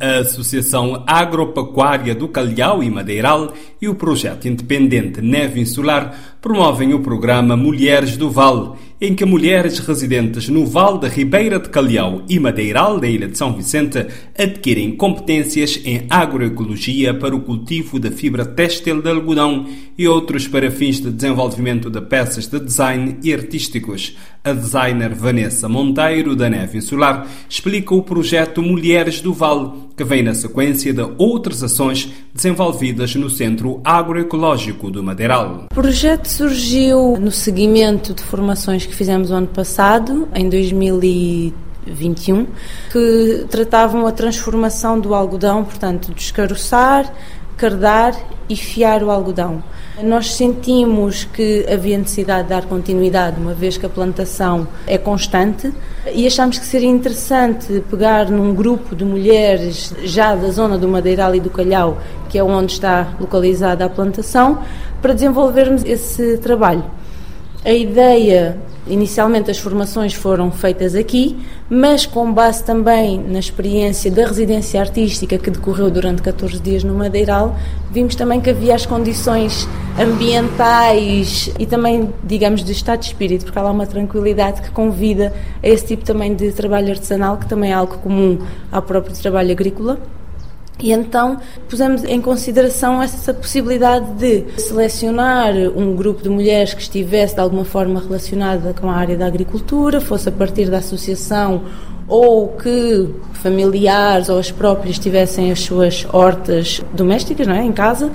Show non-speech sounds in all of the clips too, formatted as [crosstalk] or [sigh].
A Associação Agropecuária do Calhau e Madeiral e o projeto independente Neve Insular promovem o programa Mulheres do Vale em que mulheres residentes no Vale da Ribeira de Calhau e Madeiral da Ilha de São Vicente adquirem competências em agroecologia para o cultivo da fibra têxtil de algodão e outros para fins de desenvolvimento de peças de design e artísticos. A designer Vanessa Monteiro, da Neve Insular, explica o projeto Mulheres do Vale, que vem na sequência de outras ações desenvolvidas no Centro Agroecológico do Madeiral. O projeto surgiu no seguimento de formações que fizemos o ano passado, em 2021, que tratavam a transformação do algodão, portanto, descaroçar, cardar e fiar o algodão. Nós sentimos que havia necessidade de dar continuidade, uma vez que a plantação é constante, e achamos que seria interessante pegar num grupo de mulheres já da zona do Madeiral e do Calhau, que é onde está localizada a plantação, para desenvolvermos esse trabalho. A ideia, inicialmente as formações foram feitas aqui, mas com base também na experiência da residência artística que decorreu durante 14 dias no Madeiral, vimos também que havia as condições ambientais e também, digamos, de estado de espírito, porque há lá uma tranquilidade que convida a esse tipo também de trabalho artesanal, que também é algo comum ao próprio trabalho agrícola. E então pusemos em consideração essa possibilidade de selecionar um grupo de mulheres que estivesse de alguma forma relacionada com a área da agricultura, fosse a partir da associação ou que familiares ou as próprias tivessem as suas hortas domésticas, não é, em casa,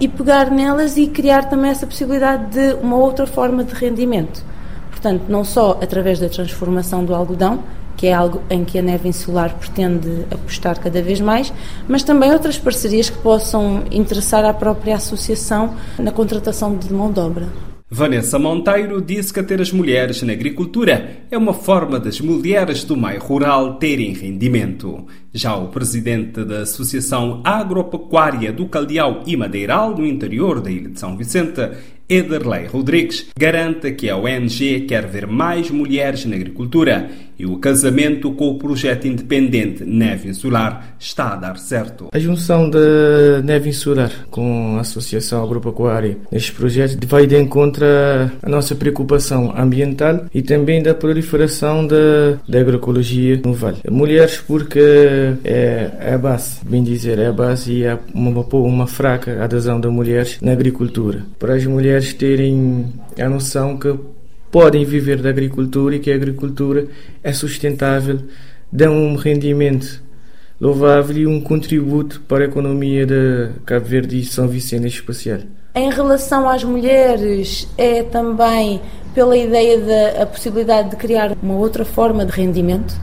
e pegar nelas e criar também essa possibilidade de uma outra forma de rendimento. Portanto, não só através da transformação do algodão, que é algo em que a neve insular pretende apostar cada vez mais, mas também outras parcerias que possam interessar à própria associação na contratação de mão de obra. Vanessa Monteiro disse que ter as mulheres na agricultura é uma forma das mulheres do meio rural terem rendimento. Já o presidente da Associação Agropecuária do Caldeal e Madeiral, no interior da Ilha de São Vicente, Ederley Rodrigues, garante que a ONG quer ver mais mulheres na agricultura e o casamento com o projeto independente Neve Insular está a dar certo. A junção da Neve Insular com a Associação Agropecuária neste projeto vai de encontro à nossa preocupação ambiental e também da proliferação da, da agroecologia no Vale. Mulheres porque é, é a base, bem dizer, é a base e é uma, uma fraca adesão das mulheres na agricultura. Para as mulheres terem a noção que podem viver da agricultura e que a agricultura é sustentável, dá um rendimento louvável e um contributo para a economia de Cabo Verde e São Vicente especial. Em relação às mulheres, é também pela ideia da possibilidade de criar uma outra forma de rendimento.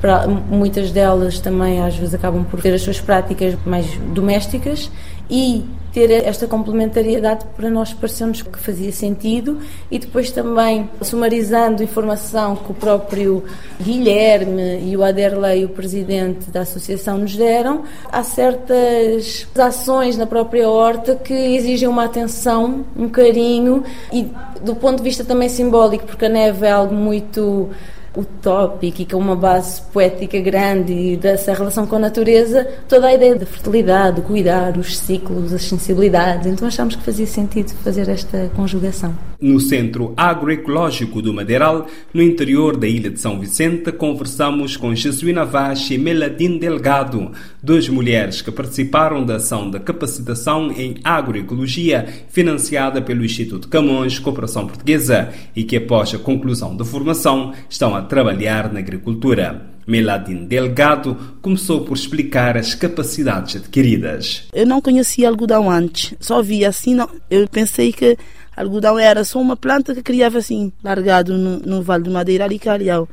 Para, muitas delas também às vezes acabam por ter as suas práticas mais domésticas e ter esta complementariedade para nós parecemos que fazia sentido. E depois também sumarizando informação que o próprio Guilherme e o Aderley, o presidente da associação, nos deram, há certas ações na própria horta que exigem uma atenção, um carinho e do ponto de vista também simbólico, porque a neve é algo muito utópico e com uma base poética grande e dessa relação com a natureza, toda a ideia da fertilidade, do cuidar, os ciclos, as sensibilidades. Então achámos que fazia sentido fazer esta conjugação. No Centro Agroecológico do Madeiral, no interior da ilha de São Vicente, conversamos com Jesuína Vaz e Meladine Delgado, duas mulheres que participaram da ação de capacitação em agroecologia financiada pelo Instituto Camões Cooperação Portuguesa e que após a conclusão da formação estão a trabalhar na agricultura. Meladine Delgado começou por explicar as capacidades adquiridas. Eu não conhecia algodão antes, só via assim, não, eu pensei que algodão era só uma planta que criava assim, largado no, no Vale do Madeira Calhau.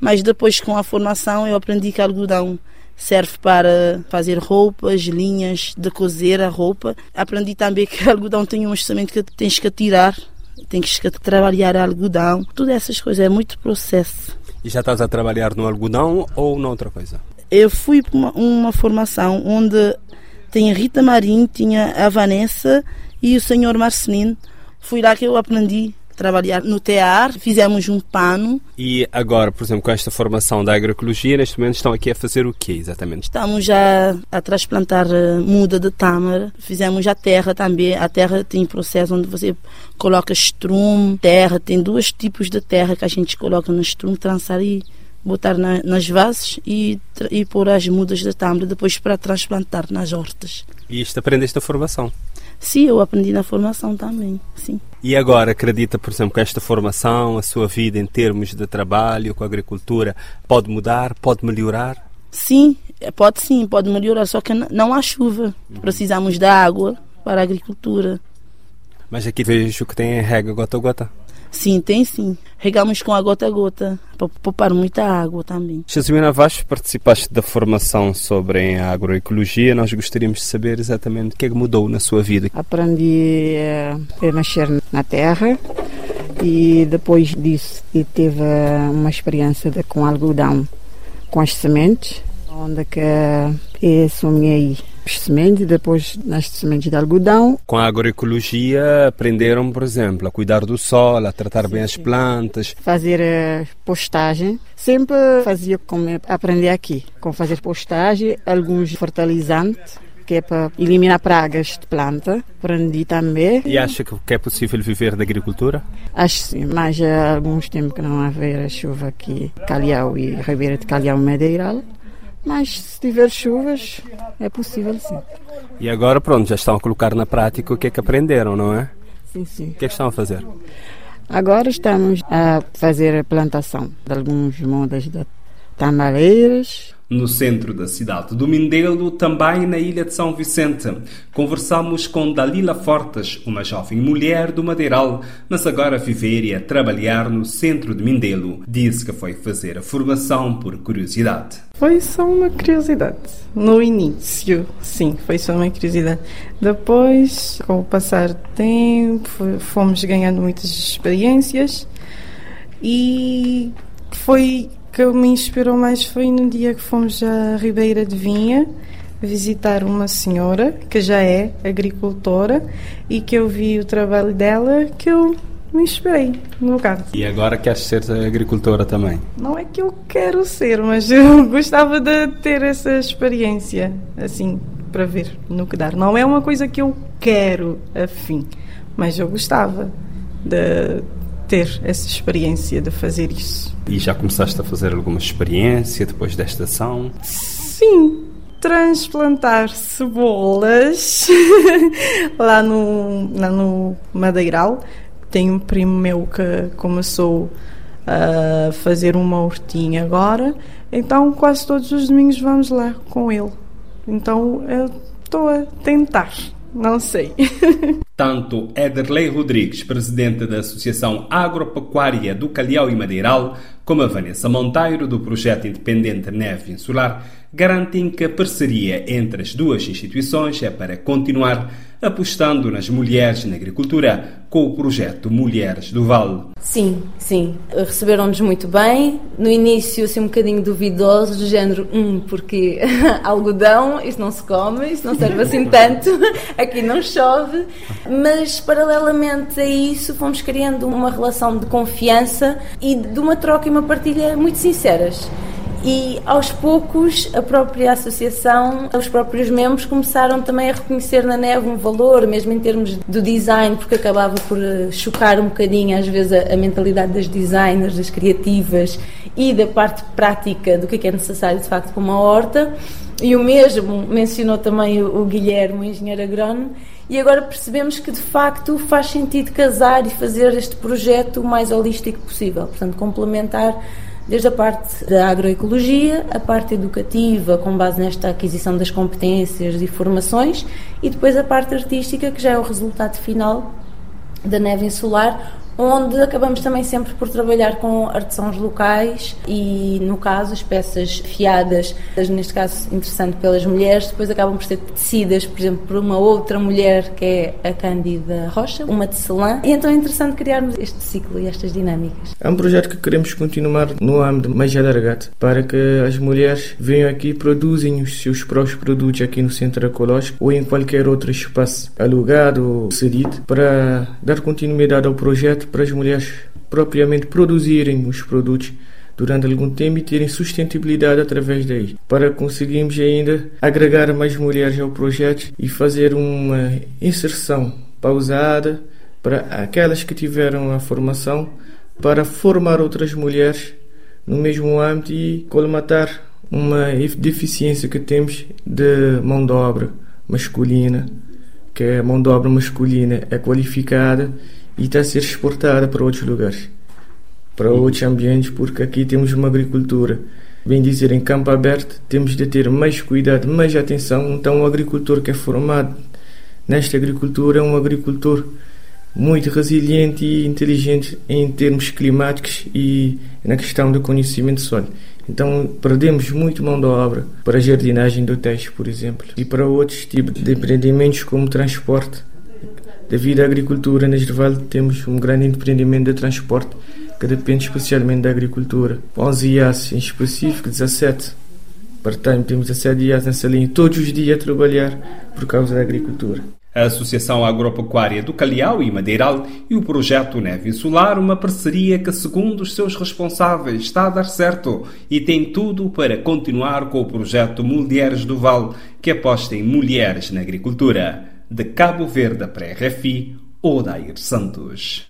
Mas depois com a formação eu aprendi que algodão serve para fazer roupas, linhas de cozer a roupa. Aprendi também que [laughs] algodão tem um instrumento que tens que tirar tens que trabalhar algodão, todas essas coisas, é muito processo. E já estás a trabalhar no algodão ou noutra coisa? Eu fui para uma, uma formação onde tinha Rita Marinho, tinha a Vanessa e o senhor Marcelino. Fui lá que eu aprendi trabalhar no tear, fizemos um pano. E agora, por exemplo, com esta formação da agroecologia, neste momento estão aqui a fazer o quê exatamente? Estamos já a transplantar eh, muda de tâmara, fizemos a terra também. A terra tem processo onde você coloca estrum, terra, tem dois tipos de terra que a gente coloca no estrum, trançar e botar na, nas vases e, e pôr as mudas de tâmara depois para transplantar nas hortas. E isto aprendeste a formação? Sim, eu aprendi na formação também, sim. E agora acredita, por exemplo, que esta formação, a sua vida em termos de trabalho com a agricultura, pode mudar, pode melhorar? Sim, pode sim, pode melhorar, só que não há chuva. Precisamos da água para a agricultura. Mas aqui vejo que tem rega gota a gota. Sim, tem sim. Regamos com a gota a gota, para poupar muita água também. Jesuína Vaz, participaste da formação sobre a agroecologia. Nós gostaríamos de saber exatamente o que é que mudou na sua vida. Aprendi eh, a nascer na terra e depois disso teve uma experiência de, com algodão, com as sementes, onde que eu sonhei sementes, depois nas sementes de algodão. Com a agroecologia aprenderam, por exemplo, a cuidar do solo, a tratar sim, bem as plantas. Fazer uh, postagem. Sempre fazia como aprender aqui, com fazer postagem, alguns fertilizantes que é para eliminar pragas de planta. Aprendi também. E acha que é possível viver da agricultura? Acho sim, mas há alguns tempos que não haver chuva aqui, Calhau e Ribeira de Calhau Madeiral. Mas se tiver chuvas, é possível sim. E agora, pronto, já estão a colocar na prática o que é que aprenderam, não é? Sim, sim. O que é que estão a fazer? Agora estamos a fazer a plantação de alguns modas de tamareiras, no centro da cidade do Mindelo, também na ilha de São Vicente. Conversamos com Dalila Fortes, uma jovem mulher do Madeiral, mas agora viver e a trabalhar no centro de Mindelo. Disse que foi fazer a formação por curiosidade. Foi só uma curiosidade. No início, sim, foi só uma curiosidade. Depois, com o passar do tempo, fomos ganhando muitas experiências e foi que me inspirou mais foi no dia que fomos à Ribeira de Vinha visitar uma senhora que já é agricultora e que eu vi o trabalho dela que eu me inspirei no caso. E agora queres ser agricultora também? Não é que eu quero ser, mas eu [laughs] gostava de ter essa experiência assim para ver no que dar. Não é uma coisa que eu quero afim, mas eu gostava de ter essa experiência de fazer isso. E já começaste a fazer alguma experiência depois desta ação? Sim, transplantar cebolas [laughs] lá no, lá no Madeiral. Tem um primo meu que começou a fazer uma hortinha agora, então quase todos os domingos vamos lá com ele. Então eu estou a tentar. Não sei. [laughs] Tanto Ederley Rodrigues, presidente da Associação Agropecuária do Calhau e Madeiral, como a Vanessa Monteiro, do projeto independente Neve Insular, garantem que a parceria entre as duas instituições é para continuar apostando nas mulheres na agricultura com o projeto Mulheres do Vale. Sim, sim. Receberam-nos muito bem. No início, assim, um bocadinho duvidosos, do género, hum, porque [laughs] algodão, isso não se come, isso não serve assim [laughs] tanto, [laughs] aqui não chove. Mas, paralelamente a isso, fomos criando uma relação de confiança e de uma troca e uma partilha muito sinceras. E aos poucos a própria associação, os próprios membros começaram também a reconhecer na neve um valor, mesmo em termos do design, porque acabava por eh, chocar um bocadinho às vezes a, a mentalidade das designers, das criativas e da parte prática do que é, é necessário de facto para uma horta. E o mesmo mencionou também o Guilherme, o engenheiro agrónomo, e agora percebemos que de facto faz sentido casar e fazer este projeto o mais holístico possível, portanto, complementar desde a parte da agroecologia, a parte educativa, com base nesta aquisição das competências e formações, e depois a parte artística, que já é o resultado final da neve insular, onde acabamos também sempre por trabalhar com artesãos locais e, no caso, as peças fiadas, neste caso interessante pelas mulheres, depois acabam por ser tecidas, por exemplo, por uma outra mulher que é a Cândida Rocha, uma tecelã, e então é interessante criarmos este ciclo e estas dinâmicas. É um projeto que queremos continuar no âmbito mais alargado, para que as mulheres venham aqui e produzem os seus próprios produtos aqui no Centro Ecológico ou em qualquer outro espaço alugado ou cedido, para dar continuidade ao projeto justamente para as mulheres propriamente produzirem os produtos durante algum tempo e terem sustentabilidade através daí, para conseguirmos ainda agregar mais mulheres ao projeto e fazer uma inserção pausada para aquelas que tiveram a formação para formar outras mulheres no mesmo âmbito e colmatar uma deficiência que temos de mão de obra masculina, que a mão de obra masculina é qualificada e está a ser exportada para outros lugares para outros ambientes, porque aqui temos uma agricultura, bem dizer, em campo aberto, temos de ter mais cuidado, mais atenção. Então, o agricultor que é formado nesta agricultura é um agricultor muito resiliente e inteligente em termos climáticos e na questão do conhecimento solo. Então, perdemos muito mão de obra para a jardinagem do teste, por exemplo, e para outros tipos de empreendimentos como transporte. Devido à agricultura, neste vale temos um grande empreendimento de transporte que depende especialmente da agricultura. 11 IAS em específico, 17 part-time, temos 17 IAS nessa linha, todos os dias a trabalhar por causa da agricultura. A Associação Agropecuária do Calhau e Madeiral e o projeto Neve Insular, uma parceria que, segundo os seus responsáveis, está a dar certo e tem tudo para continuar com o projeto Mulheres do Vale, que aposta em mulheres na agricultura. De Cabo Verde para RFI, Odair Santos.